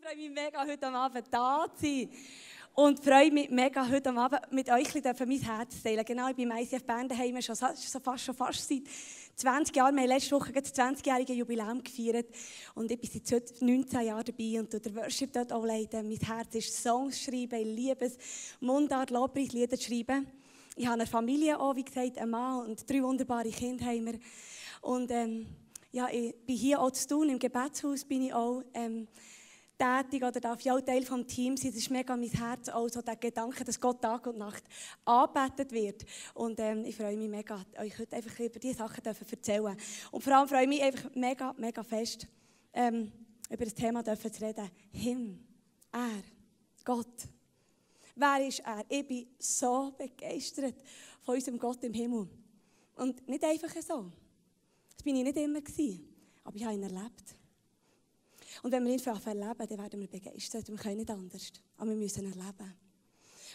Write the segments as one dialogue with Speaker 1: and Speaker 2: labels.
Speaker 1: Ich freue mich mega, heute Abend da zu sein. Und freue mich mega, heute Abend mit euch mein Herz zu teilen. Genau, ich bin im ICF Bern daheim schon, so fast, schon fast seit 20 Jahren. Wir haben letzte Woche das 20-jährige Jubiläum gefeiert. Und ich bin seit 19 Jahren dabei und der Worship dort auch leiten. Mein Herz ist Songs schreiben, ich liebe es, Mundart, Lobpreis, Lieder schreiben. Ich habe eine Familie auch, wie gesagt, einen Mann und drei wunderbare Kinder haben wir. Und ähm, ja, ich bin hier auch zu tun, im Gebetshaus bin ich auch ähm, tätig oder darf ich auch Teil des Teams sein. Das ist mega mein Herz, auch so der Gedanke, dass Gott Tag und Nacht anbetet wird. Und ähm, ich freue mich mega, euch heute einfach über diese Sachen zu erzählen. Und vor allem freue ich mich einfach mega, mega fest, ähm, über das Thema zu reden. Him, er, Gott. Wer ist er? Ich bin so begeistert von unserem Gott im Himmel. Und nicht einfach so. Das bin ich nicht immer gewesen, aber ich habe ihn erlebt. Und wenn wir ihn erleben, dann werden wir begeistert. Wir können nicht anders, aber wir müssen erleben.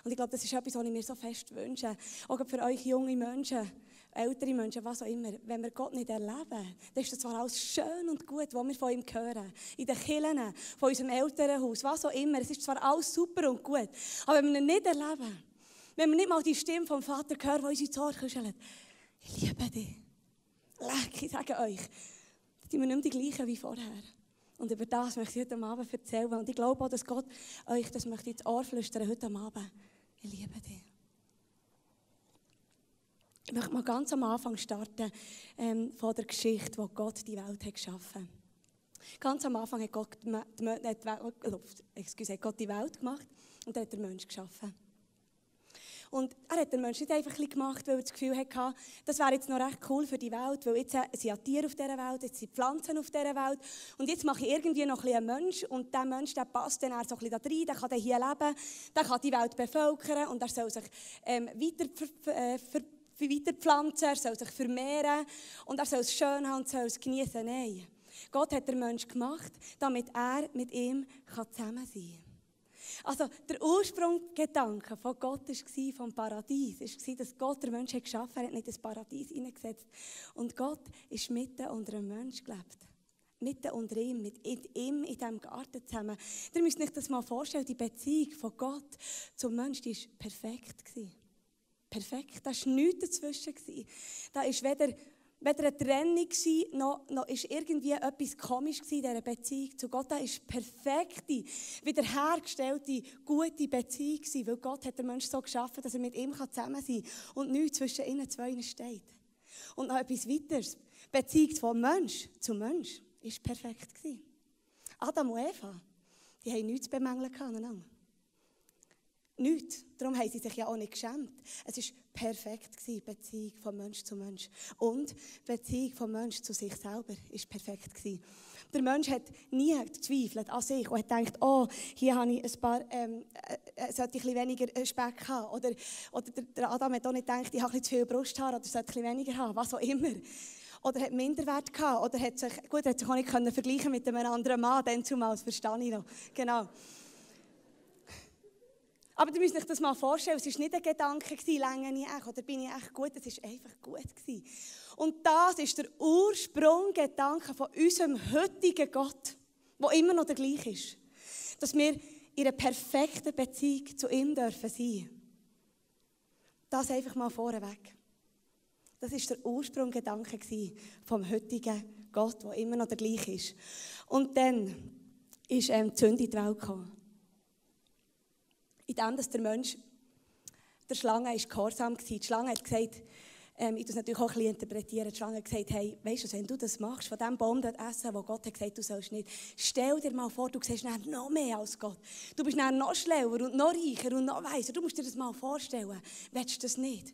Speaker 1: Und ich glaube, das ist etwas, was ich mir so fest wünsche. Auch für euch junge Menschen, ältere Menschen, was auch immer. Wenn wir Gott nicht erleben, dann ist das zwar alles schön und gut, was wir von ihm hören. In den Kirchen, von unserem Elternhaus, was auch immer. Es ist zwar alles super und gut. Aber wenn wir ihn nicht erleben, wenn wir nicht mal die Stimme vom Vater hören, die uns ins Ohr kuschelt, ich liebe dich. Leck, ich sage euch, sind wir nicht die gleichen wie vorher. Und über das möchte ich heute Abend erzählen. Und ich glaube auch, dass Gott euch das möchte ins Ohr flüstern heute Abend. Ich liebe dich. Ich möchte mal ganz am Anfang starten ähm, von der Geschichte, wo Gott die Welt hat geschaffen hat. Ganz am Anfang hat Gott die, die, die, excuse, Gott die Welt gemacht und hat den Menschen geschaffen. Und er hat den Menschen nicht einfach gemacht, weil er das Gefühl hatte, das wäre jetzt noch recht cool für die Welt, weil jetzt sind ja Tiere auf dieser Welt, jetzt sind Pflanzen auf dieser Welt und jetzt mache ich irgendwie noch ein einen Mensch und der Mensch, der passt dann so ein bisschen da rein, der kann dann hier leben, der kann die Welt bevölkern und er soll sich ähm, weiter ver, ver, weiterpflanzen, er soll sich vermehren und er soll es schön haben und soll es genießen. Nein, Gott hat den Menschen gemacht, damit er mit ihm zusammen sein kann. Also der Ursprungsgedanke von Gott war vom Paradies. Es war, dass Gott den Menschen geschaffen hat, nicht das Paradies hineingesetzt. Und Gott ist mitten unter einem Menschen gelebt. Mitten unter ihm, mit ihm in diesem Garten zusammen. Ihr müsst euch das mal vorstellen, die Beziehung von Gott zum Menschen, war perfekt. Perfekt. Da war nichts dazwischen. Da ist weder weder eine Trennung war, noch, noch ist irgendwie etwas komisch in dieser Beziehung zu Gott. Das ist perfekte, wiederhergestellte, gute Beziehung gewesen, weil Gott hat den Menschen so geschaffen, dass er mit ihm zusammen sein kann und nichts zwischen ihnen zwei steht. Und noch etwas weiteres. Die Beziehung von Mensch zu Mensch war perfekt gewesen. Adam und Eva, die haben nichts bemängeln aneinander. Nichts. Darum haben sie sich ja auch nicht geschämt. Es war perfekt, die Beziehung von Mensch zu Mensch. Und die Beziehung von Mensch zu sich selber war perfekt. Der Mensch hat nie gezweifelt an sich und hat gedacht, oh, hier habe ich ein paar, ähm, äh, sollte ich ein weniger äh, Speck haben. Oder, oder der Adam hat auch nicht gedacht, ich habe ein zu viel Brusthaar oder sollte ich weniger haben, was auch immer. Oder hat Minderwert gehabt. Oder hat sich, gut, hat sich auch nicht vergleichen mit einem anderen Mann, dann zumal, das verstehe ich noch. Genau. Aber ihr müsst euch das mal vorstellen, es war nicht ein Gedanke, länge ich echt oder bin ich echt gut, es war einfach gut. Gewesen. Und das ist der Ursprunggedanke von unserem heutigen Gott, der immer noch der gleiche ist. Dass wir in einer perfekten Beziehung zu ihm dürfen sein. Das einfach mal vorweg. Das ist der Ursprunggedanke vom heutigen Gott, der immer noch der gleiche ist. Und dann ist ähm, die Sünde in die Welt gekommen in dem, dass der Mensch der Schlange ist gehorsam war. Die Schlange hat gesagt, ähm, ich das natürlich auch ein interpretieren, die Schlange hat gesagt, hey, weißt du, wenn du das machst, von dem Baum dort essen, wo Gott hat gesagt, du sollst nicht, stell dir mal vor, du siehst noch mehr als Gott. Du bist noch schlauer und noch reicher und noch weiser. Du musst dir das mal vorstellen. Willst du das nicht?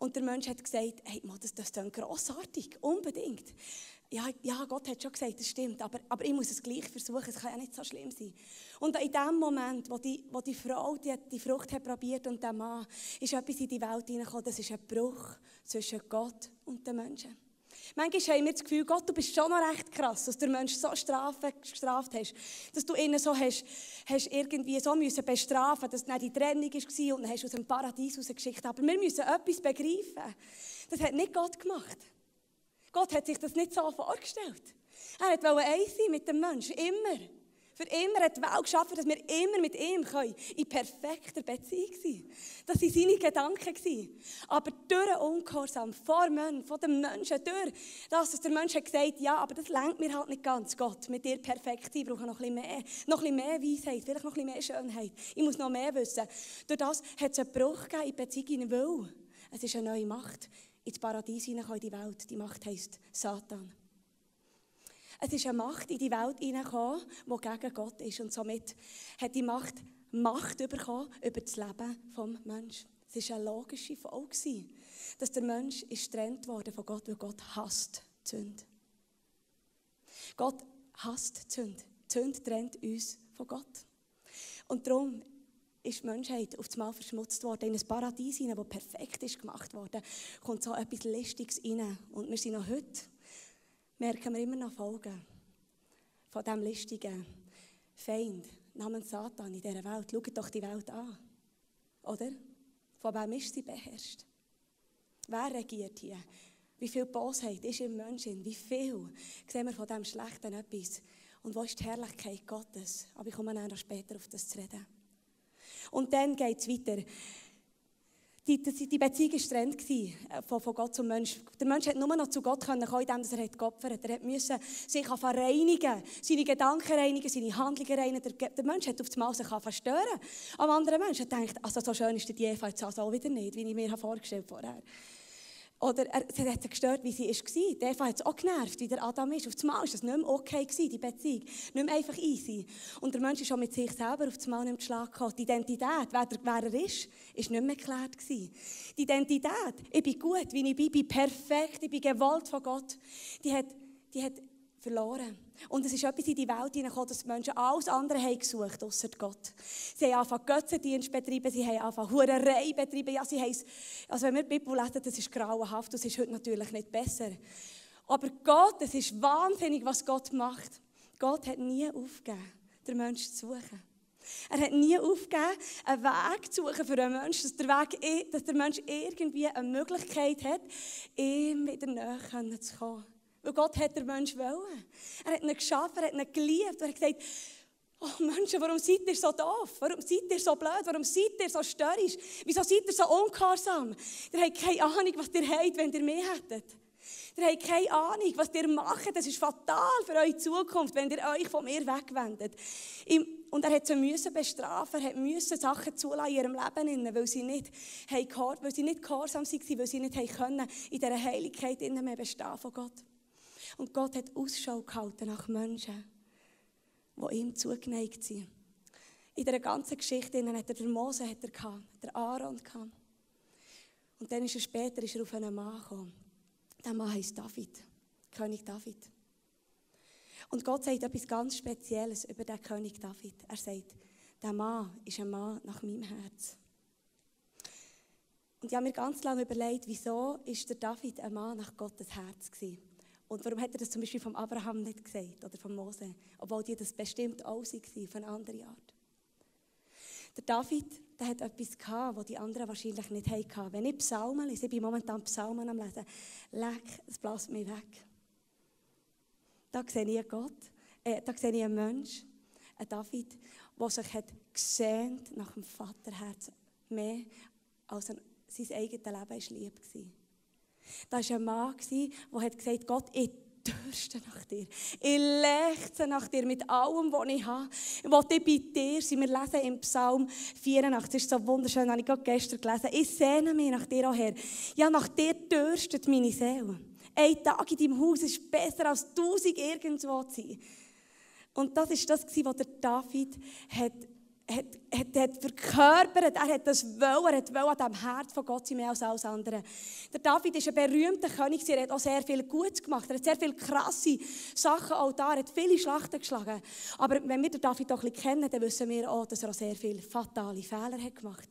Speaker 1: Und der Mensch hat gesagt, hey, das, das ist grossartig, unbedingt ja, ja, Gott hat schon gesagt, das stimmt, aber, aber ich muss es gleich versuchen, es kann ja nicht so schlimm sein. Und in dem Moment, wo die, wo die Frau die, die Frucht hat probiert und der Mann, ist etwas in die Welt hineingekommen, das ist ein Bruch zwischen Gott und den Menschen. Manchmal haben wir das Gefühl, Gott, du bist schon noch recht krass, dass du den Menschen so strafe, gestraft hast, dass du ihn so hast, hast irgendwie so müssen bestrafen, dass dann die Trennung war und dann hast du aus dem Paradies rausgeschickt. Aber wir müssen etwas begreifen. Das hat nicht Gott gemacht. Gott hat sich das nicht so vorgestellt. Er wollte eins sein mit dem Menschen, immer. Für immer hat die Welt geschaffen, dass wir immer mit ihm können, in perfekter Beziehung sein. Das waren seine Gedanken. Aber durch den Ungehorsam, vor Menschen, von den Menschen, durch das, dass der Mensch hat gesagt ja, aber das lenkt mir halt nicht ganz. Gott, mit dir perfekt sein, brauche noch ein bisschen mehr, noch ein bisschen mehr Weisheit, vielleicht noch ein bisschen mehr Schönheit. Ich muss noch mehr wissen. Durch das hat es einen Bruch gegeben in Beziehungen, weil es ist eine neue Macht ins Paradies hineingekommen, in die Welt. Die Macht heisst Satan. Es ist eine Macht in die Welt hineingekommen, die gegen Gott ist. Und somit hat die Macht Macht bekommen über das Leben des Menschen. Es war eine logische Folge, dass der Mensch ist getrennt wurde von Gott, weil Gott hasst Sünde. Gott hasst. Die Sünde trennt uns von Gott. Und darum ist die Menschheit auf einmal verschmutzt worden, in ein Paradies das perfekt ist gemacht worden, kommt so etwas Listiges rein. Und wir sind noch heute merken wir immer noch Folgen von diesem listigen Feind namens Satan in dieser Welt. Schaut doch die Welt an. Oder? Von wem ist sie beherrscht? Wer regiert hier? Wie viel Bosheit ist im Menschen? Wie viel sehen wir von dem Schlechten etwas? Und wo ist die Herrlichkeit Gottes? Aber ich komme noch später auf das zu reden. Und dann geht es weiter. Die, die, die Beziehung war getrennt äh, von, von Gott zum Mensch. Der Mensch hat nur noch zu Gott kommen, indem er geopfert hat. Er musste sich reinigen, seine Gedanken reinigen, seine Handlungen reinigen. Der, der Mensch hat auf einmal sich verstören. Am anderen Mensch hat gedacht, also so schön ist die Eva jetzt also auch wieder nicht, wie ich mir vorgestellt habe vorher. Oder er, es hat gestört, wie sie war. Die Eva hat es auch genervt, wie der Adam ist. Auf einmal war das nicht mehr okay, die Beziehung. Nicht mehr einfach easy. Und der Mensch ist auch mit sich selber auf einmal nicht mehr Schlag gekommen. Die Identität, wer, wer er ist, ist nicht mehr geklärt gewesen. Die Identität, ich bin gut, wie ich bin, ich bin perfekt, ich bin gewollt von Gott, die hat, die hat verloren. Und es ist etwas in die Welt hineingekommen, dass die Menschen alles andere haben gesucht, außer Gott. Sie haben angefangen Götzendienst betrieben, sie haben angefangen Hurerei betrieben. Ja, sie haben, also wenn wir die Bibel lesen, das ist grauenhaft, das ist heute natürlich nicht besser. Aber Gott, es ist wahnsinnig, was Gott macht. Gott hat nie aufgegeben, den Menschen zu suchen. Er hat nie aufgegeben, einen Weg zu suchen für einen Menschen, dass der, Weg, dass der Mensch irgendwie eine Möglichkeit hat, ihm wieder näher zu kommen. Weil Gott hat den Menschen wollen. Er hat ihn geschaffen, er hat ihn geliebt. Er hat gesagt, oh Menschen, warum seid ihr so doof? Warum seid ihr so blöd? Warum seid ihr so störrisch? Wieso seid ihr so ungehorsam? Ihr habt keine Ahnung, was ihr habt, wenn ihr mehr hättet. Ihr habt keine Ahnung, was ihr macht. Das ist fatal für eure Zukunft, wenn ihr euch von mir wegwendet. Und er hat sie müssen bestrafen, er musste Sachen zulassen in ihrem Leben, weil sie nicht, weil sie nicht gehorsam waren, weil sie nicht können, in dieser Heiligkeit mehr bestehen von Gott. Und Gott hat Ausschau gehalten nach Menschen, die ihm zugeneigt sind. In dieser ganzen Geschichte hat er den Mose, hat er gehabt, der Aaron gehabt. Und dann ist er später ist er auf einen Mann gekommen. Der Mann heißt David, König David. Und Gott sagt etwas ganz Spezielles über den König David. Er sagt, der Mann ist ein Mann nach meinem Herz. Und ich habe mir ganz lange überlegt, wieso ist der David ein Mann nach Gottes Herz gewesen? Und warum hat er das zum Beispiel vom Abraham nicht gesagt oder von Mose? Obwohl die das bestimmt auch waren, auf eine andere Art. Der David, der hat etwas gehabt, was die anderen wahrscheinlich nicht hatten. Wenn ich Psalmen lese, ich bin momentan Psalmen am Lesen, leck, es bläst mich weg. Da sehe ich einen Gott, äh, da sehe ich einen Mensch, einen David, der sich hat gesehnt nach dem Vaterherz mehr als ein, sein eigenes Leben war lieb war. Da war ein Mann, der gesagt hat, Gott, ich dürste nach dir. Ich lechze nach dir mit allem, was ich habe. Ich will bei dir sein. Wir lesen im Psalm 84, das ist so wunderschön, habe ich gerade gestern gelesen. Ich sehne mich nach dir, oh Herr. Ja, nach dir dürstet meine Seele. Ein Tag in deinem Haus ist besser als tausend irgendwo zu sein. Und das ist das, was der David hat hat, hat, hat verkörpert, er hat das wollen, er hat wollen an dem Herz von Gott sein, mehr als alles andere. Der David ist ein berühmter König, er hat auch sehr viel Gutes gemacht, er hat sehr viele krasse Sachen auch da, er hat viele Schlachten geschlagen. Aber wenn wir den David auch ein bisschen kennen, dann wissen wir auch, dass er auch sehr viele fatale Fehler hat gemacht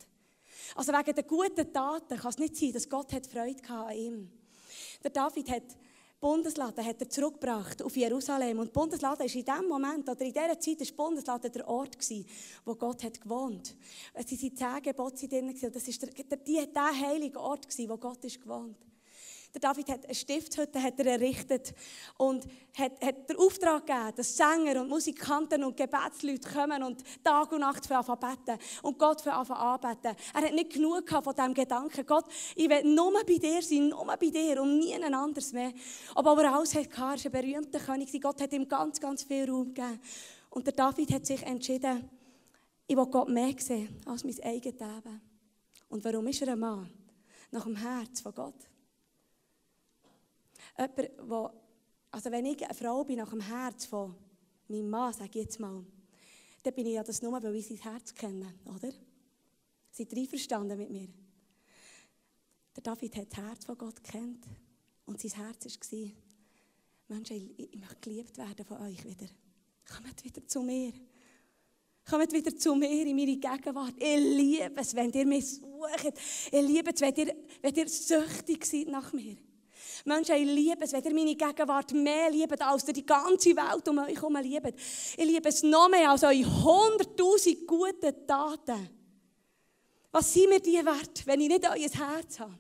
Speaker 1: Also wegen der guten Taten kann es nicht sein, dass Gott hat Freude an ihm. Der David hat Bundeslade hat er zurückgebracht auf Jerusalem. Und Bundeslade ist in dem Moment, oder in dieser Zeit, ist Bundeslade der Ort gewesen, wo Gott hat gewohnt. Es waren zehn Gebote drin, und das der, der, der, der heilige Ort gewesen, wo Gott ist gewohnt. Der David hat eine Stiftshütte hat er errichtet und hat, hat den Auftrag gegeben, dass Sänger und Musikanten und Gebetsleute kommen und Tag und Nacht für beten und Gott für anbeten. Er hat nicht genug gehabt von diesem Gedanken, Gott, ich will nur bei dir sein, nur bei dir und nie anders mehr. Aber er alles hatte, er ein berühmter König, Gott hat ihm ganz, ganz viel Raum gegeben. Und der David hat sich entschieden, ich will Gott mehr sehen als mein eigenes Leben. Und warum ist er ein Mann? Nach dem Herz von Gott. Jemand, wo, also wenn ich eine Frau bin nach dem Herz von meinem Mann, sage ich jetzt mal, dann bin ich ja das nur, weil ich sein Herz kenne, oder? Seid ihr einverstanden mit mir? Der David hat das Herz von Gott kennt und sein Herz war, Menschen, ich, ich möchte geliebt werden von euch wieder. Kommt wieder zu mir. Kommt wieder zu mir in meine Gegenwart. Ich liebe es, wenn ihr mich sucht. Ich liebe es, wenn ihr, wenn ihr süchtig seid nach mir. Menschen, ich liebe es, wenn ihr meine Gegenwart mehr liebt, als ihr die ganze Welt um euch herum liebt. Ich liebe es noch mehr als eure hunderttausend guten Taten. Was sind mir die wert, wenn ich nicht euer Herz habe?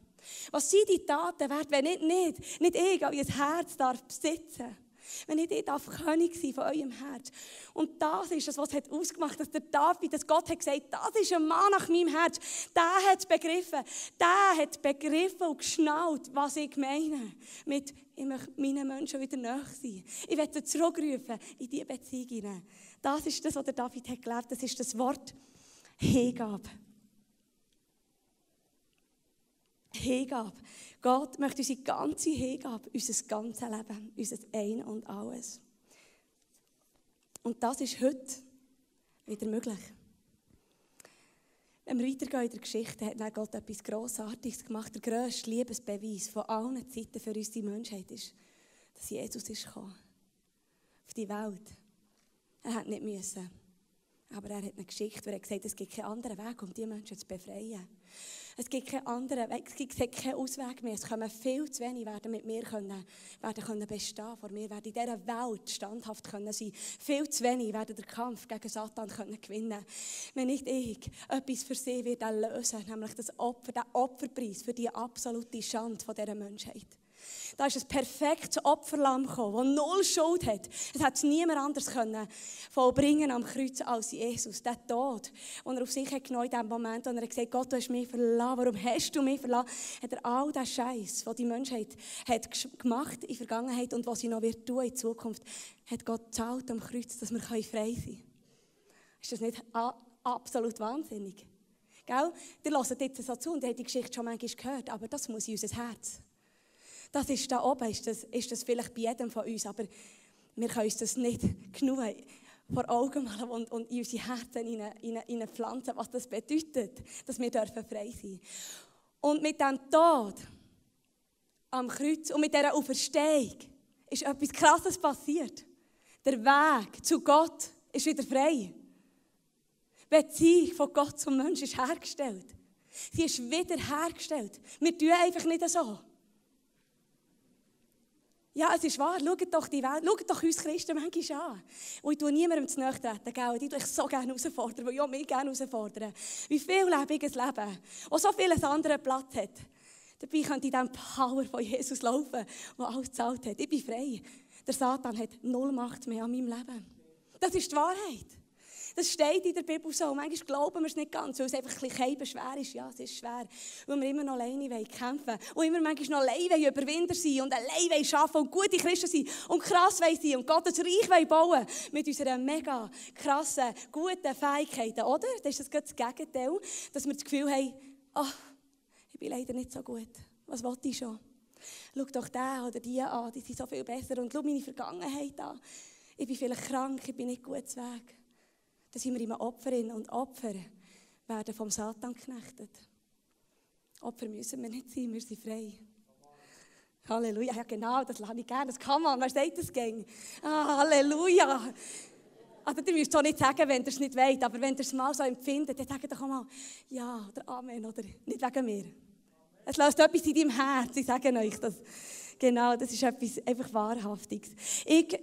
Speaker 1: Was sind die Taten wert, wenn ich nicht, nicht ich euer Herz darf besitzen darf? Wenn ich nicht darf König sein von eurem Herz. Und das ist es, was hat ausgemacht, dass der David, dass Gott hat gesagt, das ist ein Mann nach meinem Herz. Der hat begriffen. Der hat begriffen und geschnallt, was ich meine. Mit, ich möchte meinen Menschen wieder näher sein. Ich werde zurückrufen in diese Beziehung. Das ist das, was der David hat gelebt. Das ist das Wort Hingabe. Hingabe. Gott möchte unsere ganze Hingabe, unser ganzes Leben, unser Ein und Alles. Und das ist heute wieder möglich. Wenn wir weitergehen in der Geschichte, hat Gott etwas Grossartiges gemacht. Der grösste Liebesbeweis von allen Zeiten für unsere Menschheit ist, dass Jesus ist gekommen. Auf die Welt. Er hat nicht müssen. Aber er hat eine Geschichte, wo er gesagt hat, es gibt keinen anderen Weg, um diese Menschen zu befreien. Es gibt keinen anderen Weg, es gibt keinen Ausweg mehr. Es kommen viel zu wenig, werden mit mir können, werden können bestehen vor mir, werden in dieser Welt standhaft können sein. Viel zu wenig werden den Kampf gegen Satan können gewinnen. Wenn nicht ich etwas für sie wird lösen, nämlich das Opfer, den Opferpreis für die absolute Schande dieser Menschheit. Da ist ein perfektes Opferlamm gekommen, das null Schuld hat. Es hat niemand anders können vollbringen am Kreuz als Jesus. Der Tod, den er auf sich hat genommen in dem Moment, und er hat gesagt, Gott, du hast mich verlassen. Warum hast du mich verlassen? Hat er all den Scheiß, den die Menschheit hat gemacht in der Vergangenheit und was sie noch wird tun in Zukunft, hat Gott gezahlt am Kreuz, dass wir frei sein können. Ist das nicht absolut wahnsinnig? Gell? Ihr hört jetzt so zu und habt die Geschichte schon manchmal gehört, aber das muss in unser Herz. Das ist da oben, ist das, ist das vielleicht bei jedem von uns, aber wir können uns das nicht genug vor Augen malen und, und in unsere Herzen hineinpflanzen, was das bedeutet, dass wir dürfen frei sein. Und mit dem Tod am Kreuz und mit dieser Auferstehung ist etwas Krasses passiert. Der Weg zu Gott ist wieder frei. Beziehung von Gott zum Menschen ist hergestellt. Sie ist wieder hergestellt. Wir tun einfach nicht so. Ja, es ist wahr. Schaut doch die Welt, schaut doch uns Christen manchmal an. Und ich tue niemandem zu nahe treten, gell? Ich tue so gerne herausfordern, weil ich auch mich gerne herausfordern. Wie viel lebiges Leben, und so vieles andere Platz hat. Dabei könnte ich dem Power von Jesus laufen, der alles gezahlt hat. Ich bin frei. Der Satan hat null Macht mehr an meinem Leben. Das ist die Wahrheit. Das steht in der Bibel so. manchmal glauben wir es nicht ganz, weil es einfach ein bisschen schwer ist. Ja, es ist schwer. Weil wir immer noch alleine kämpfen wollen. Und immer manchmal noch alleine Überwinder sein und alleine arbeiten und gute Christen sein und krass sein und Gottes Reich bauen mit unseren mega krassen, guten Fähigkeiten. Oder? Das ist das Gegenteil, dass wir das Gefühl haben, oh, ich bin leider nicht so gut. Was wollte ich schon? Schau doch den oder die an, die sind so viel besser. Und schau meine Vergangenheit an. Ich bin vielleicht krank, ich bin nicht gut zu Weg. Da sind wir immer Opferinnen und Opfer werden vom Satan geknechtet. Opfer müssen wir nicht sein, wir sind frei. Halleluja, ja genau, das lasse ich gerne, das kann man, wer sagt das gäng? Ah, Halleluja. Also, ihr müsst es nicht sagen, wenn ihr es nicht wollt, aber wenn ihr es mal so empfindet, dann sagt doch mal Ja oder Amen oder nicht wegen mir. Es löst etwas in deinem Herz, ich sage euch das. Genau, das ist etwas einfach Wahrhaftiges. Ich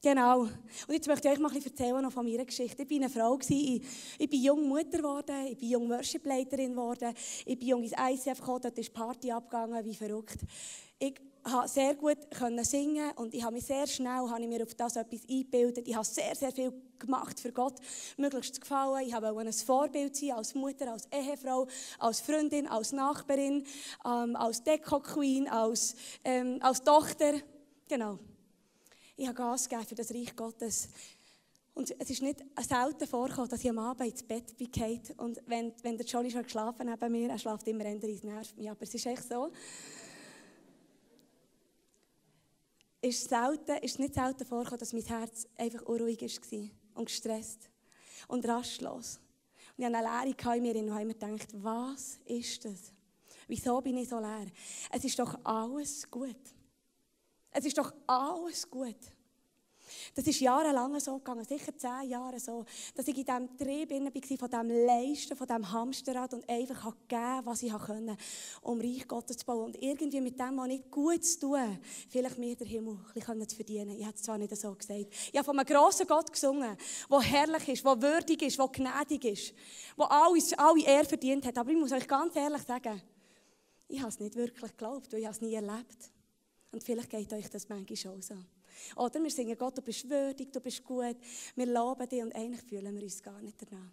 Speaker 1: Genau. Und jetzt möchte ich euch mal ein erzählen noch von meiner Geschichte. Ich war eine Frau, ich, ich bin jung Mutter geworden, ich bin jung Worship-Leiterin geworden, ich bin jung ins ICF gekommen, dort ist Party abgegangen, wie verrückt. Ich konnte sehr gut singen und ich habe mich sehr schnell habe ich mir auf das etwas eingebildet. Ich habe sehr, sehr viel gemacht für Gott, möglichst zu gefallen. Ich wollte ein Vorbild sein als Mutter, als Ehefrau, als Freundin, als Nachbarin, ähm, als Deko-Queen, als, ähm, als Tochter. Genau. Ich habe Gas gegeben für das Reich Gottes. Und es ist nicht selten vorgekommen, dass ich am Abend ins Bett bin und wenn, wenn der Johnny schon geschlafen neben mir, er schläft immer ändern, es nervt mich, aber es ist echt so. Ist, selten, ist nicht selten vorgekommen, dass mein Herz einfach unruhig war und gestresst und rastlos. Und ich hatte eine Leere in mir und habe mir gedacht, was ist das? Wieso bin ich so leer? Es ist doch alles gut. Es ist doch alles gut. Das ist jahrelang so gegangen, sicher zehn Jahre so, dass ich in diesem Trieb war, von diesem Leisten, von diesem Hamsterrad und einfach gegeben was ich konnte, um Reich Gottes zu bauen. Und irgendwie mit dem, was nicht gut zu tun, vielleicht mir den Himmel ein bisschen zu verdienen. Ich habe es zwar nicht so gesagt. Ich habe von einem grossen Gott gesungen, der herrlich ist, der würdig ist, der gnädig ist, der alles, alle Ehre verdient hat. Aber ich muss euch ganz ehrlich sagen, ich habe es nicht wirklich geglaubt, weil ich es nie erlebt und vielleicht geht euch das manchmal schon so. Oder wir singen Gott, du bist würdig, du bist gut, wir loben dich und eigentlich fühlen wir uns gar nicht danach.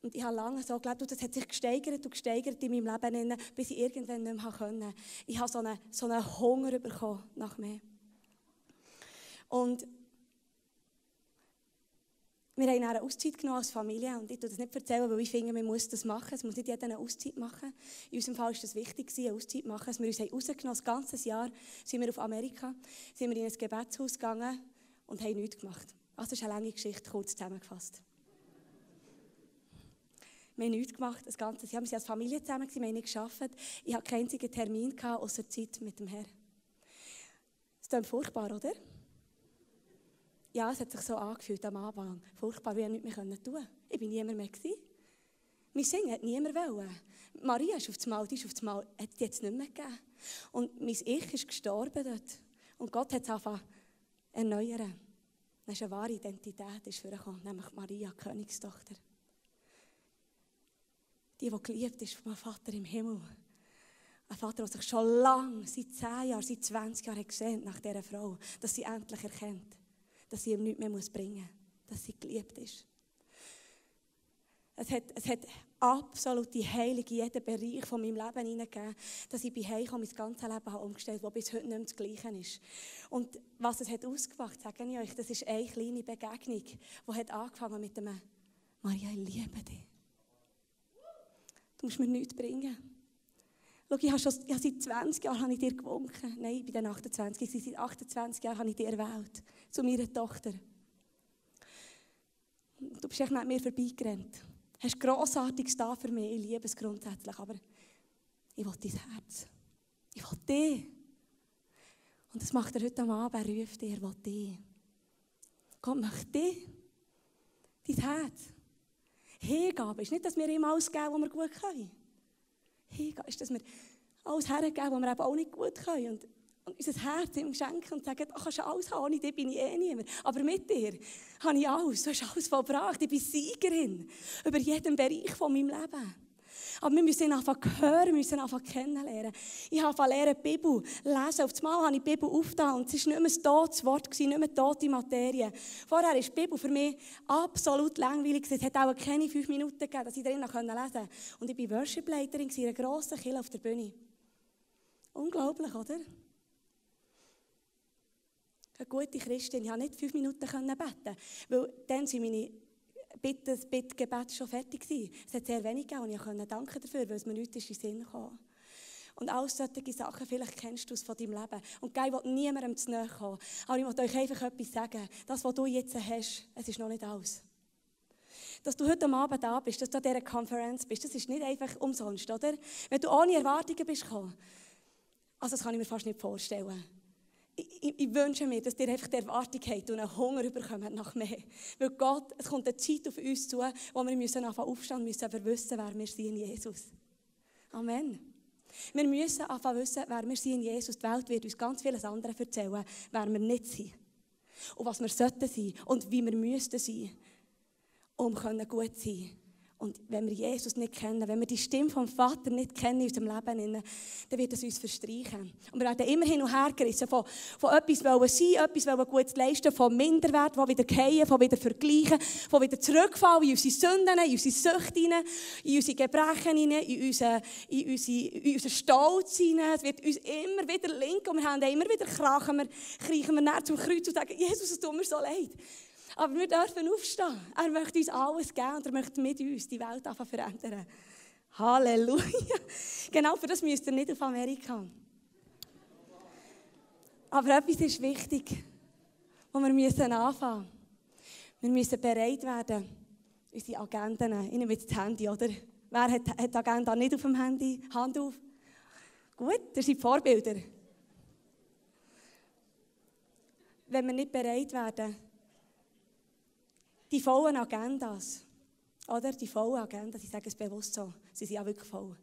Speaker 1: Und ich habe lange so geglaubt, das hat sich gesteigert und gesteigert in meinem Leben, bis ich irgendwann nicht mehr konnte. Ich habe so einen, so einen Hunger bekommen nach mehr. Und wir haben eine Auszeit genommen als Familie und ich erzähle das nicht, erzählen, weil ich finde, man muss das machen. Es muss nicht jeder eine Auszeit machen. In unserem Fall war es wichtig, eine Auszeit zu machen. Wir uns rausgenommen das ganze Jahr sind wir auf Amerika, sind wir in ein Gebetshaus gegangen und haben nichts gemacht. Also das ist eine lange Geschichte, kurz zusammengefasst. Wir haben nichts gemacht, das ganze Jahr. Wir waren als Familie zusammen, wir haben nicht gearbeitet. Ich hatte keinen einzigen Termin, außer Zeit mit dem Herrn. Das dann furchtbar, oder? Ja, es hat sich so angefühlt am Anfang. Furchtbar, wie ich nichts mehr tun konnte. Ich war niemand mehr. Gewesen. Mein Singen hat niemand wollen. Maria ist auf das Mal, die ist auf das Mal, hat es jetzt nicht mehr gegeben. Und mein Ich ist gestorben dort. Und Gott hat es angefangen erneuern. Das ist eine wahre Identität, ist vorgekommen, nämlich Maria, Königstochter. Die, die geliebt ist von meinem Vater im Himmel. Ein Vater, der sich schon lange, seit 10 Jahren, seit 20 Jahren gesehen nach dieser Frau, dass sie endlich erkennt dass sie ihm nichts mehr bringen muss, dass sie geliebt ist. Es hat, es hat absolute Heilung in jeden Bereich von meinem Leben hineingegeben, dass ich bei Hause mein ganzes Leben habe umgestellt habe, das bis heute nicht mehr das Gleiche ist. Und was es hat ausgemacht, sage ich euch, das ist eine kleine Begegnung, die hat angefangen mit dem «Maria, ich liebe dich. Du musst mir nichts bringen.» Schau, ich habe, schon, ich seit 20 Jahren habe ich dir gewunken. Nein, ich bin dann 28. Seit 28 Jahren habe ich dir erwählt. Zu meiner Tochter. Du bist echt nicht mir vorbeigerannt. Du hast Grossartiges da für mich. Ich liebe es grundsätzlich. Aber ich will dein Herz. Ich will dich. Und das macht er heute am Abend. Er ruft dich. Er will dich. Gott möchte dich. Dein Herz. Hingabe ist nicht, dass wir ihm alles geben, was wir gut können hingehen, ist, dass wir alles hergeben, was wir eben auch nicht gut können. Und, und unser Herz ihm schenken und sagen, du kannst alles haben, ohne dich bin ich eh niemand. Aber mit dir habe ich alles, du hast alles vollbracht, ich bin Siegerin über jeden Bereich von meinem Leben. Aber wir müssen ihn einfach hören, wir müssen ihn einfach kennenlernen. Ich habe lernen, die Bibel lesen. Auf einmal habe ich die Bibel aufgetan und es war nicht mehr ein totes Wort, nicht mehr tote Materie. Vorher war die Bibel für mich absolut langweilig. Es hat auch keine fünf Minuten gegeben, dass ich darin lesen konnte. Und ich war Worship-Leiterin in einer grossen Kirche auf der Bühne. Unglaublich, oder? Eine gute Christin. Ich konnte nicht fünf Minuten beten, weil dann sind meine Bitte, das Bittgebet schon fertig gewesen. Es hat sehr wenig gegeben und ich konnte danken dafür, weil es mir nichts in den Sinn kam. Und all solche Sachen, vielleicht kennst du es von deinem Leben. Und Gott will niemandem zu nahe kommen. Aber ich möchte euch einfach etwas sagen. Das, was du jetzt hast, es ist noch nicht alles. Dass du heute Abend da bist, dass du an dieser Konferenz bist, das ist nicht einfach umsonst, oder? Wenn du ohne Erwartungen bist gekommen, also das kann ich mir fast nicht vorstellen ich, ich, wünsche mir, dass ihr einfach die Erwartung habt und einen Hunger bekommt nach mehr. Weil Gott, es kommt eine Zeit auf uns zu, wo wir müssen anfangen aufstehen müssen, aber wissen, wer wir sind in Jesus. Amen. Wir müssen anfangen wissen, wer wir sind in Jesus. Die Welt wird uns ganz vieles andere erzählen, wer wir nicht sind. Und was wir sollten sein und wie wir müssten sein, um gut sein Und wenn wir Jesus nicht kennen, wenn wir die Stimme vom Vater nicht kennen in unserem Leben, dann wird es uns verstreichen. Und wir werden immer hin und her gerissen von, von etwas wollen sein, etwas wollen gut leisten, von Minderwert, von wieder fallen, von wieder vergleichen, von wieder zurückfallen in unsere Sünden, in unsere Süchte in unsere Gebrechen in unsere, in unseren Stolz hinein. Es wird uns immer wieder linken und wir haben immer wieder krachen, wir kriechen wir näher zum Kreuz und sagen, Jesus, es tut mir so leid. Aber wir dürfen aufstehen. Er möchte uns alles geben und er möchte mit uns die Welt verändern. Halleluja. Genau für das müsst ihr nicht auf Amerika. Aber etwas ist wichtig, wo wir müssen anfangen Wir müssen bereit werden, unsere Agenden, ich nehme jetzt das Handy, oder? Wer hat, hat die Agenda nicht auf dem Handy? Hand auf. Gut, das sind Vorbilder. Wenn wir nicht bereit werden, die vollen Agendas, oder? Die vollen Agendas, ich sage es bewusst so, sie sind ja wirklich voll.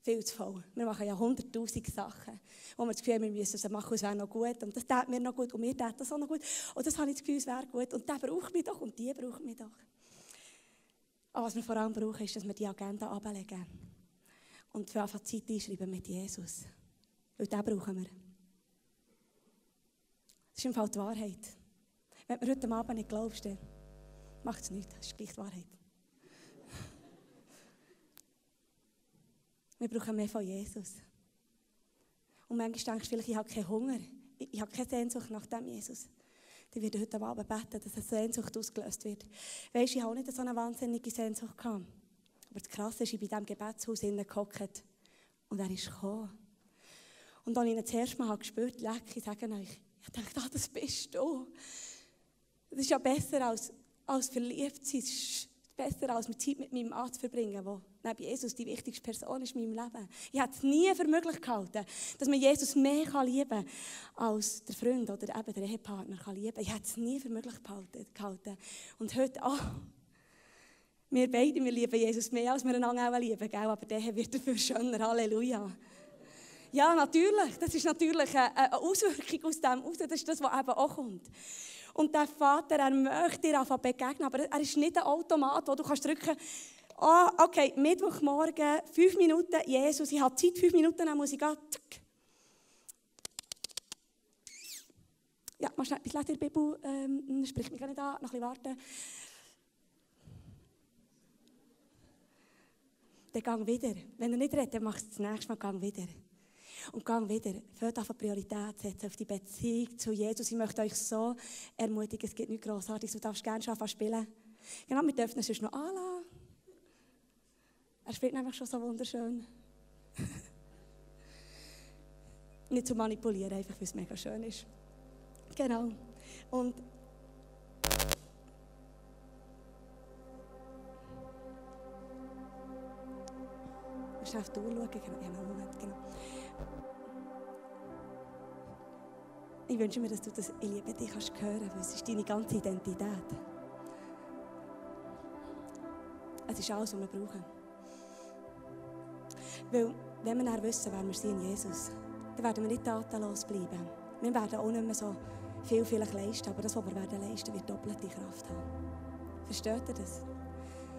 Speaker 1: Viel zu voll. Wir machen ja hunderttausend Sachen, wo wir das Gefühl haben, wir müssen es machen, es wäre noch gut. Und das tut mir noch gut und mir tut das auch noch gut. Und das habe ich das Gefühl, es wäre gut. Und der braucht mich doch und die braucht mich doch. Aber was wir vor allem brauchen, ist, dass wir die Agenda ablegen. Und für einfach Zeit einschreiben mit Jesus. Weil den brauchen wir. Das ist im Fall die Wahrheit. Wenn du heute Abend nicht glaubst, dann macht es nichts. Das ist die Wahrheit. Wir brauchen mehr von Jesus. Und manchmal denkst du vielleicht, ich habe keinen Hunger. Ich, habe keine Sehnsucht nach dem Jesus. Die wird heute Abend beten, dass eine Sehnsucht ausgelöst wird. Weißt du, ich habe auch nicht so eine wahnsinnige Sehnsucht gehabt. Aber das Krasse ist, ich bin in diesem Gebetshaus gehockt und er ist gekommen. Und als ich ihn das erste Mal gespürt habe, ich sage euch, ich dachte, ah, das bist du. Das ist ja besser als als verliebt sein. Es ist besser, als mit Zeit mit meinem Mann zu verbringen, der neben Jesus die wichtigste Person ist in meinem Leben. Ich hätte es nie für möglich gehalten, dass man Jesus mehr lieben kann, als der Freund oder eben der Ehepartner kann lieben Ich hätte es nie für möglich gehalten. Und heute, oh, wir beide, wir lieben Jesus mehr, als wir einander auch lieben, gell? aber der wird dafür schöner. Halleluja. Ja, natürlich. Das ist natürlich eine Auswirkung aus dem Das ist das, was eben auch kommt. Und der Vater, er möchte dir einfach begegnen, aber er ist nicht ein Automat, wo du kannst drücken oh, okay, Mittwochmorgen, fünf Minuten, Jesus, ich habe Zeit, fünf Minuten, dann muss ich gehen. Ja, mal schnell lesen in der Bibel, ähm, spricht mich gar nicht an, noch ein bisschen warten. Dann gang wieder. Wenn er nicht redet, dann machst du das nächste Mal gang wieder. Und gang wieder, fällt auf Priorität setzen, auf die Beziehung zu Jesus. Ich möchte euch so ermutigen, es gibt nichts Grossartiges. Du darfst gerne schon spielen. Genau, wir dürfen es sonst noch anlassen. Er spielt einfach schon so wunderschön. Nicht zu manipulieren, einfach weil es mega schön ist. Genau. Und schnell auf die Uhr schauen. Genau, Moment, genau. Ich wünsche mir, dass du das Ich liebe dich kannst hören, weil es ist deine ganze Identität. Es ist alles, was wir brauchen. Weil, wenn wir dann wissen, wer wir sind in Jesus, dann werden wir nicht tatenlos bleiben. Wir werden auch nicht mehr so viel vielleicht leisten, aber das, was wir werden leisten, wird doppelte Kraft haben. Versteht ihr das?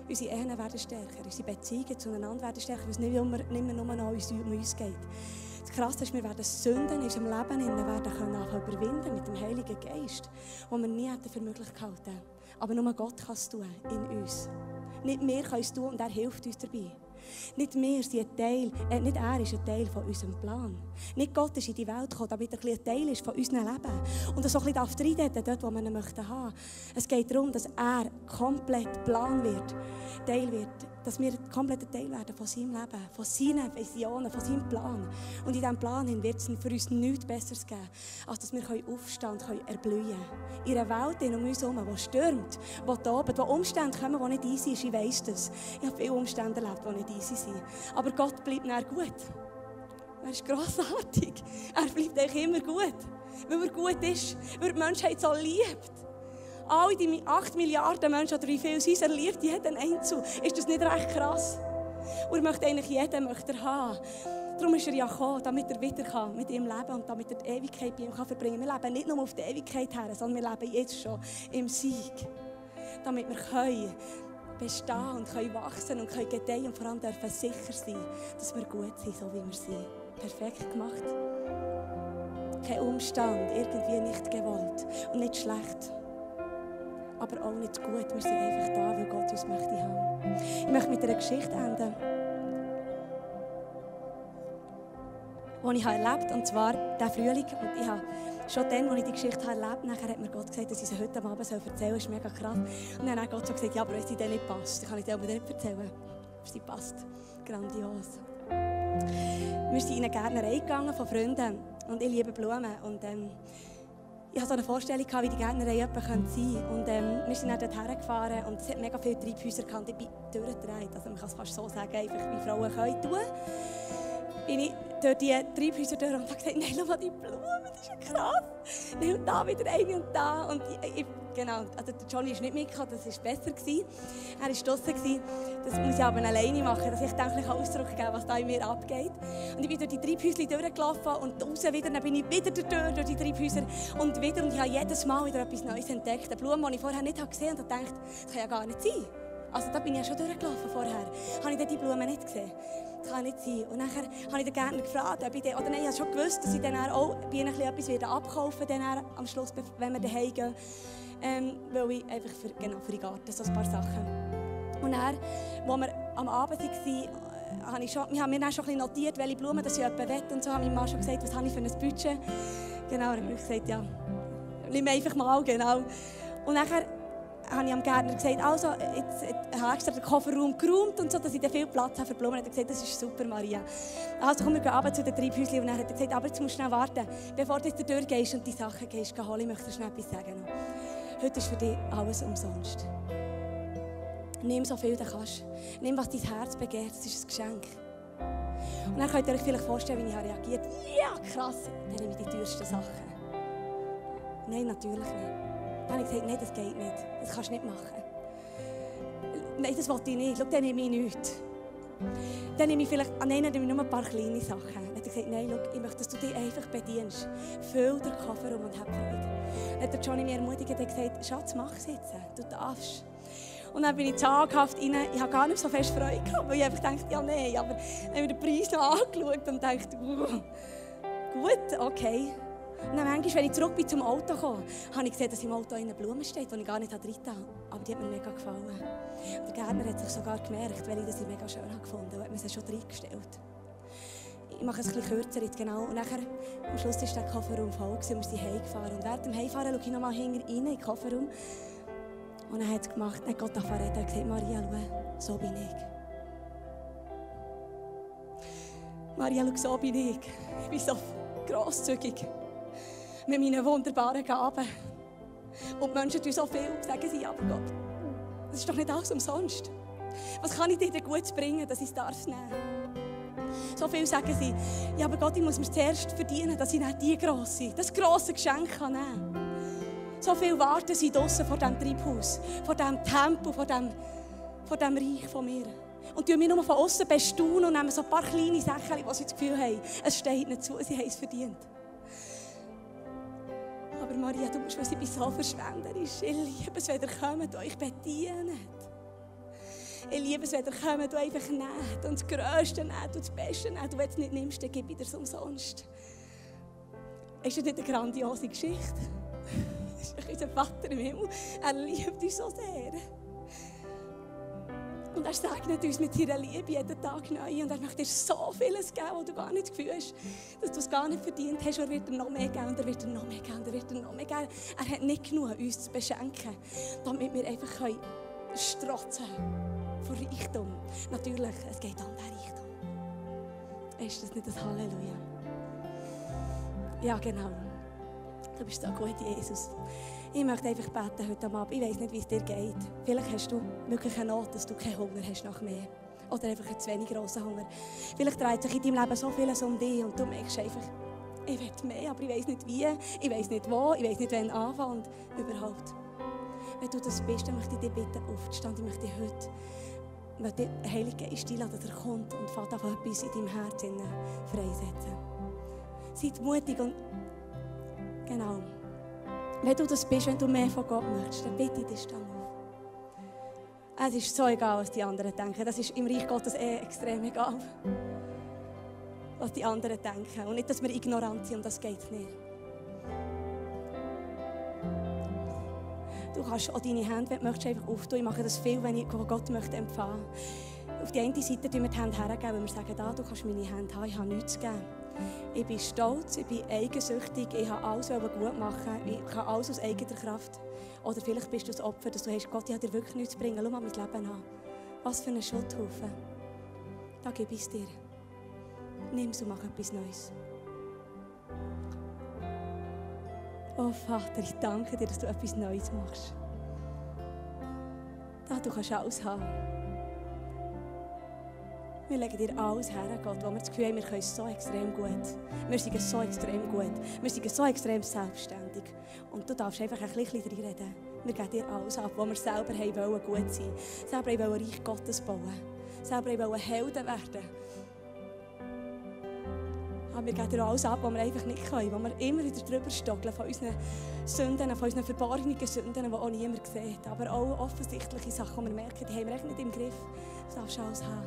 Speaker 1: Unsere Ehen werden stärker, unsere Beziehungen zueinander werden stärker, weil es nicht, immer, nicht mehr nur uns, um uns geht. Das Krasse ist, wir werden Sünden in unserem Leben in werden können überwinden mit dem Heiligen Geist, wo wir nie hätten für möglich gehalten. Aber nur Gott kann es tun, in uns. Nicht wir können es tun und er hilft uns dabei. Nicht wir sind ein Teil, äh, nicht er ist ein Teil von unserem Plan. Nicht Gott ist in die Welt gekommen, damit er ein Teil ist von unserem Leben. Und er so ein bisschen reinreden dort, wo wir ihn möchten haben. Es geht darum, dass er komplett Plan wird, Teil wird dass wir kompletter Teil werden von seinem Leben, von seinen Visionen, von seinem Plan. Und in diesem Plan wird es für uns nichts Besseres geben, als dass wir aufstehen und erblühen können. In einer Welt um uns herum, die stürmt, die tobt, wo Umstände kommen, die nicht easy sind. Ich weiss das. Ich habe viele Umstände erlebt, die nicht easy sind. Aber Gott bleibt näher gut. Er ist grossartig. Er bleibt eigentlich immer gut. Weil er gut ist. Weil die Menschheit so liebt all die 8 Milliarden Menschen, oder wie viel sind, er liebt jeden Einzelnen. Ist das nicht recht krass? Und er möchte eigentlich jeden möchte er haben. Darum ist er ja gekommen, damit er wieder kann mit ihm leben und damit er die Ewigkeit bei ihm kann verbringen kann. Wir leben nicht nur auf die Ewigkeit her, sondern wir leben jetzt schon im Sieg. Damit wir können bestehen und können wachsen und können gedeihen und vor allem dürfen sicher sein, dass wir gut sind, so wie wir sind. Perfekt gemacht. Kein Umstand, irgendwie nicht gewollt und nicht schlecht. Aber auch nicht gut. Wir sind einfach da, weil Gott uns möchte haben. Ich möchte mit einer Geschichte enden. die ich erlebt habe, und zwar diesen Frühling. Und ich habe schon dann, als ich die Geschichte erlebt habe, hat mir Gott gesagt, dass ich sie heute Abend erzählen soll. Das ist mega krass. Und dann hat Gott so gesagt, ja, aber wenn sie dir nicht passt, dann kann ich dir aber nicht erzählen. Sie passt. Grandios. Wir sind in eine Gärtnerei gegangen von Freunden und ich liebe Blumen. Und, ähm, ich hatte so eine Vorstellung, wie die Gärtnerei sein könnte. Und ähm, wir sind dann dorthin gefahren und es hat mega viele Treibhäuser gehabt. Ich bin durchgedreht. Also man kann es fast so sagen, einfach wie Frauen können tun. Bin ich durch die Treibhäuser durch und habe gesagt, nein, schau mal die Blumen, das ist ja krass. Und da wieder eine und da. Und ich, ich, genau, also der Johnny ist nicht mitgekommen, das war besser. Gewesen. Er war draußen. Das muss ich aber alleine machen, dass ich denke, Ausdruck geben was da in mir abgeht. Und ich bin durch die Treibhäuser durchgelaufen und raus wieder, dann bin ich wieder durch, durch die Treibhäuser und wieder. Und ich habe jedes Mal wieder etwas Neues entdeckt. Eine Blume, die ich vorher nicht gesehen habe und dachte, das kann ja gar nicht sein. Also da bin ich ja schon durchgelaufen vorher. Habe ich die Blume nicht gesehen? Das kann nicht sein. Und nachher habe ich den Gärtner gefragt, ob ich den, oder nein, ich habe schon gewusst, dass ich dann auch bei ihnen etwas abkaufen werde, am Schluss, wenn wir daheim gehen. Ähm, weil ich einfach für, genau, für den Garten so ein paar Sachen. Und dann, als wir am Abend waren, äh, habe ich, schon, wir haben mir dann schon ein notiert, welche Blumen das ich jemanden will. Und so habe ich Mann schon gesagt, was habe ich für ein Budget. Genau, dann habe ich gesagt, ja, nimm einfach mal, genau. Und nachher habe ich am Gärtner gesagt, also, jetzt, jetzt habe ich extra den Kofferraum geräumt und so, dass ich dann viel Platz habe für Blumen. Und er hat gesagt, das ist super, Maria. Also komm, wir gehen runter zu den Treibhäuschen. Und er hat gesagt, aber jetzt musst du schnell warten, bevor du jetzt durchgehst und die Sachen gehst, holen, ich möchte schnell etwas sagen. Heute ist für dich alles umsonst. Nimm so viel du kannst. Nimm, was dein Herz begehrt, das ist ein Geschenk. Und dann könnt ihr euch vielleicht vorstellen, wie ich reagiert Ja, krass, dann nehme ich die teuersten Sachen. Nein, natürlich nicht. Dann habe ich gesagt, nein, das geht nicht. Das kannst du nicht machen. Nein, das wollte ich nicht. Schau, dann nehme ich nichts. Dann nehme ich vielleicht, ah, nein, nehme ich nur ein paar kleine Sachen. Er gesagt, nein, schau, ich möchte, dass du dich einfach bedienst. Füll den Koffer um und hab Freude. Dann hat der Johnny mir ermutigt und gesagt, Schatz, mach es jetzt. Du darfst. Und dann bin ich zaghaft rein. Ich habe gar nicht so fest Freude gehabt, weil ich einfach dachte, ja, nein. Aber dann habe ich den Preis noch angeschaut und dachte, uh, gut, okay. Und dann manchmal, wenn ich zurück bin zum Auto kam, habe ich gesehen, dass im Auto eine Blume steht, die ich gar nicht habe. Aber die hat mir mega gefallen. Und der Gärtner hat sich sogar gemerkt, weil ich das mega schön habe gefunden habe. Er hat mir sie schon reingestellt. Ich mache es bisschen kürzer jetzt genau. Und nachher, am Schluss war der Kofferraum voll und wir sind heimgefahren. Und während dem Heimfahren schaue ich nochmal hinter rein in den Kofferraum. Und er hat gemacht, er hat Gott angefangen hat gesagt, Maria, schau, so bin ich. Maria, schau, so bin ich. Ich bin so grosszügig mit meinen wunderbaren Gaben. Und die Menschen tun so viel, sagen sie, aber Gott, das ist doch nicht alles umsonst. Was kann ich dir denn gut bringen, dass ich es darf nehmen? So viel sagen sie, ja, aber Gott, ich muss mir zuerst verdienen, dass ich nicht die grosse, das grosse Geschenk kann nehmen kann. So viel warten sie draußen vor diesem Treibhaus, vor diesem Tempel, vor diesem, vor diesem Reich von mir. Und die mich nur von außen bestaunen und nehmen so ein paar kleine Sachen, wo sie das Gefühl haben, es steht nicht zu, sie haben es verdient. Aber Maria, du musst wissen, ich bin so verschwenderisch. Ich liebe es, wenn ihr kommt und euch bedient. Ich liebe es, wenn ihr kommt und einfach nehmt und das Größte nehmt und das Beste nehmt. Wenn du es nicht nimmst, dann gib ich dir es umsonst. Ist das nicht eine grandiose Geschichte? Das ist unser Vater im Himmel. Er liebt uns so sehr. Und er segnet uns mit seiner Liebe jeden Tag neu. Und er möchte dir so vieles geben, was du gar nicht hast, dass du es gar nicht verdient hast. Er wird dir noch mehr geben und er wird dir noch mehr geben und er wird dir noch mehr geben. Er hat nicht genug, uns zu beschenken, damit wir einfach können strotzen von Reichtum. Natürlich, es geht um den Reichtum. Ist das nicht das Halleluja? Ja, genau. Du bist so gut, Jesus. Ich möchte einfach beten heute Abend. Ich weiß nicht, wie es dir geht. Vielleicht hast du wirklich eine Not, dass du keinen Hunger hast nach mehr. Oder einfach einen zu wenig grossen Hunger. Vielleicht dreht sich in deinem Leben so vieles um dich und du merkst einfach, ich will mehr, aber ich weiß nicht wie, ich weiß nicht wo, ich weiß nicht, wann anfangen und überhaupt. Wenn du das bist, dann möchte ich dich bitten, aufzustehen. Ich möchte dich heute weil der Heilige Geist einladen, der kommt und fährt auf etwas in deinem Herzen freisetzen. Seid mutig und genau. Wenn du das bist, wenn du mehr von Gott möchtest, dann bitte dich dann auf. Es ist so egal, was die anderen denken. Das ist im Reich Gottes eh extrem egal. Was die anderen denken. Und nicht, dass wir ignorant sind, um das geht nicht. Du kannst auch deine Hände, wenn du möchtest, einfach auftun. Ich mache das viel, wenn ich Gott möchte empfangen. Auf die eine Seite tun wir die Hände hergeben, wenn wir sagen, da, du kannst meine Hände haben, ich habe nichts zu geben. Ich bin stolz, ich bin eigensüchtig, ich habe alles gut machen, ich kann alles aus eigener Kraft. Oder vielleicht bist du das Opfer, dass du hast, Gott, ich habe dir wirklich nichts zu bringen, schau mal mein Leben an. Was für ein Schutthaufen. Da gebe ich es dir. Nimm es und mach etwas Neues. Oh Vater, ich danke dir, dass du etwas Neues machst. Da, du kannst alles haben. Wir legen dir alles her, Gott, wo wir das Gefühl haben, wir können so extrem gut. Wir sind so extrem gut. Wir sind so extrem selbstständig. Und du darfst einfach ein bisschen reden. Wir geben dir alles ab, wo wir selber wollen, gut sein Selber wollen Reich Gottes bauen. Selber wollen Helden werden. Wir geben dir alles ab, was wir einfach nicht können. Wo wir immer wieder drüber stockeln von unseren Sünden, von unseren verborgenen Sünden, die auch niemand sieht. Aber auch offensichtliche Sachen, die wir merken, die haben wir echt nicht im Griff. Das darfst du alles haben.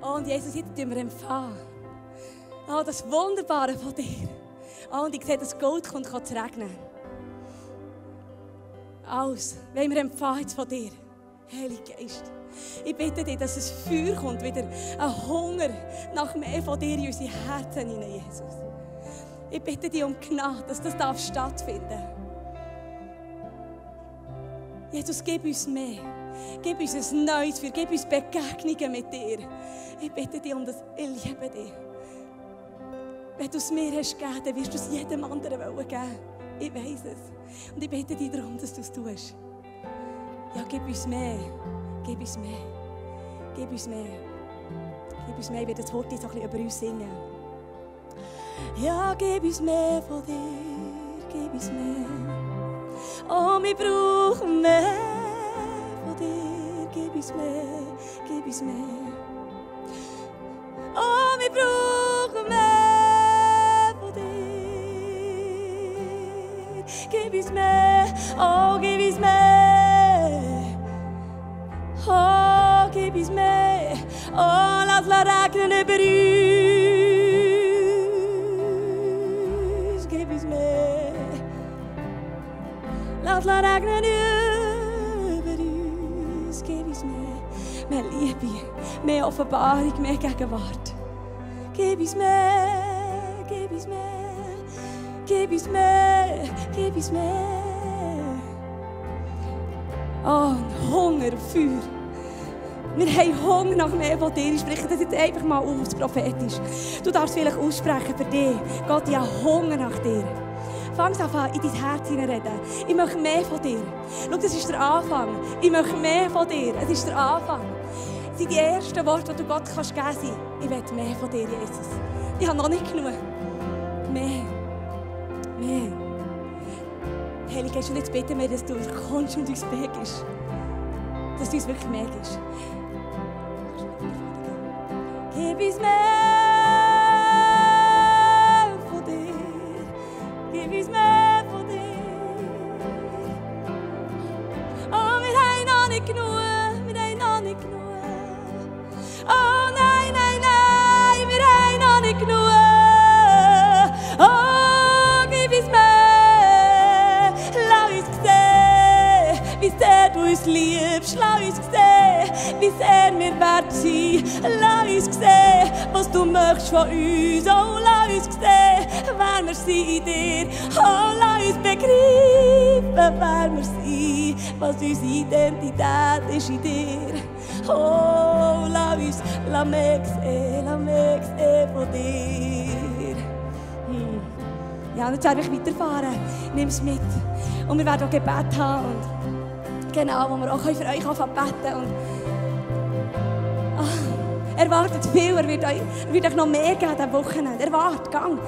Speaker 1: Oh, und Jesus, jetzt tun wir empfangen. Oh, das Wunderbare von dir. Oh, und ich sehe, dass Gold kommt, zu regnen. Alles, wenn wir empfangen von dir. Heiliger Geist. Ich bitte dich, dass es Feuer kommt, wieder ein Hunger nach mehr von dir in unsere Herzen hinein, Jesus. Ich bitte dich um Gnade, dass das darf Jesus, gib uns mehr. Gib uns ein neues Feuer. Gib uns Begegnungen mit dir. Ich bitte dich um das. Ich liebe dich. Wenn du es mir hast gegeben, dann wirst du es jedem anderen geben. Ich weiß es. Und ich bitte dich darum, dass du es tust. Ja, gib uns mehr. Gib uns mehr. Gib uns mehr. Gib uns mehr. Ich werde das Wort so ein bisschen über uns singen. Ja, gib uns mehr von dir. Gib uns mehr. Oh, wir brauchen mehr von dir. Gib uns mehr. Gib uns mehr. Oh, wir brauchen mehr von dir. Gib uns mehr. Regnen über uns. Gib uns mehr. Mehr Liebe, mehr Offenbarung, mehr Gegenwart. Gib uns mehr, gib uns mehr, gib uns mehr, gib uns mehr. Oh, Hunger und Feuer. Wir haben Hunger nach mehr von dir. Ich spreche das jetzt einfach mal aus, prophetisch. Du darfst vielleicht aussprechen für dich. Gott, ich habe Hunger nach dir. Fang an, in dein Herz reden. Ich möchte mehr von dir. Schau, das ist der Anfang. Ich möchte mehr von dir. Es ist der Anfang. Das sind die ersten Worte, die du Gott kannst geben kannst. Ich will mehr von dir, Jesus. Ich habe noch nicht genug. Mehr. Mehr. Heilige Geist, und jetzt beten wir, dass du kommst und uns mehr gibst. Dass du uns wirklich mehr gibst. Gib uns mehr uns sehen, wie sehr du uns liebst. Lass uns sehen, wie sehr wer wir sind in dir. Oh, lass uns begreifen, wer wir sind. Was unsere Identität ist in dir. Oh, lass uns, lass mich sehen, lass mich sehen von dir. Hm. Ja, jetzt werde ich weiterfahren. Nimm es mit. Und wir werden auch Gebet haben. Und genau, wo wir auch für euch anfangen beten. Und ah, erwartet viel. Er wird, euch, er wird euch noch mehr geben am Wochenende. Erwartet, gang.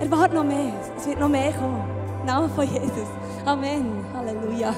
Speaker 1: Erwartet noch mehr. Es wird noch mehr kommen. Im Namen von Jesus. Amen. Halleluja.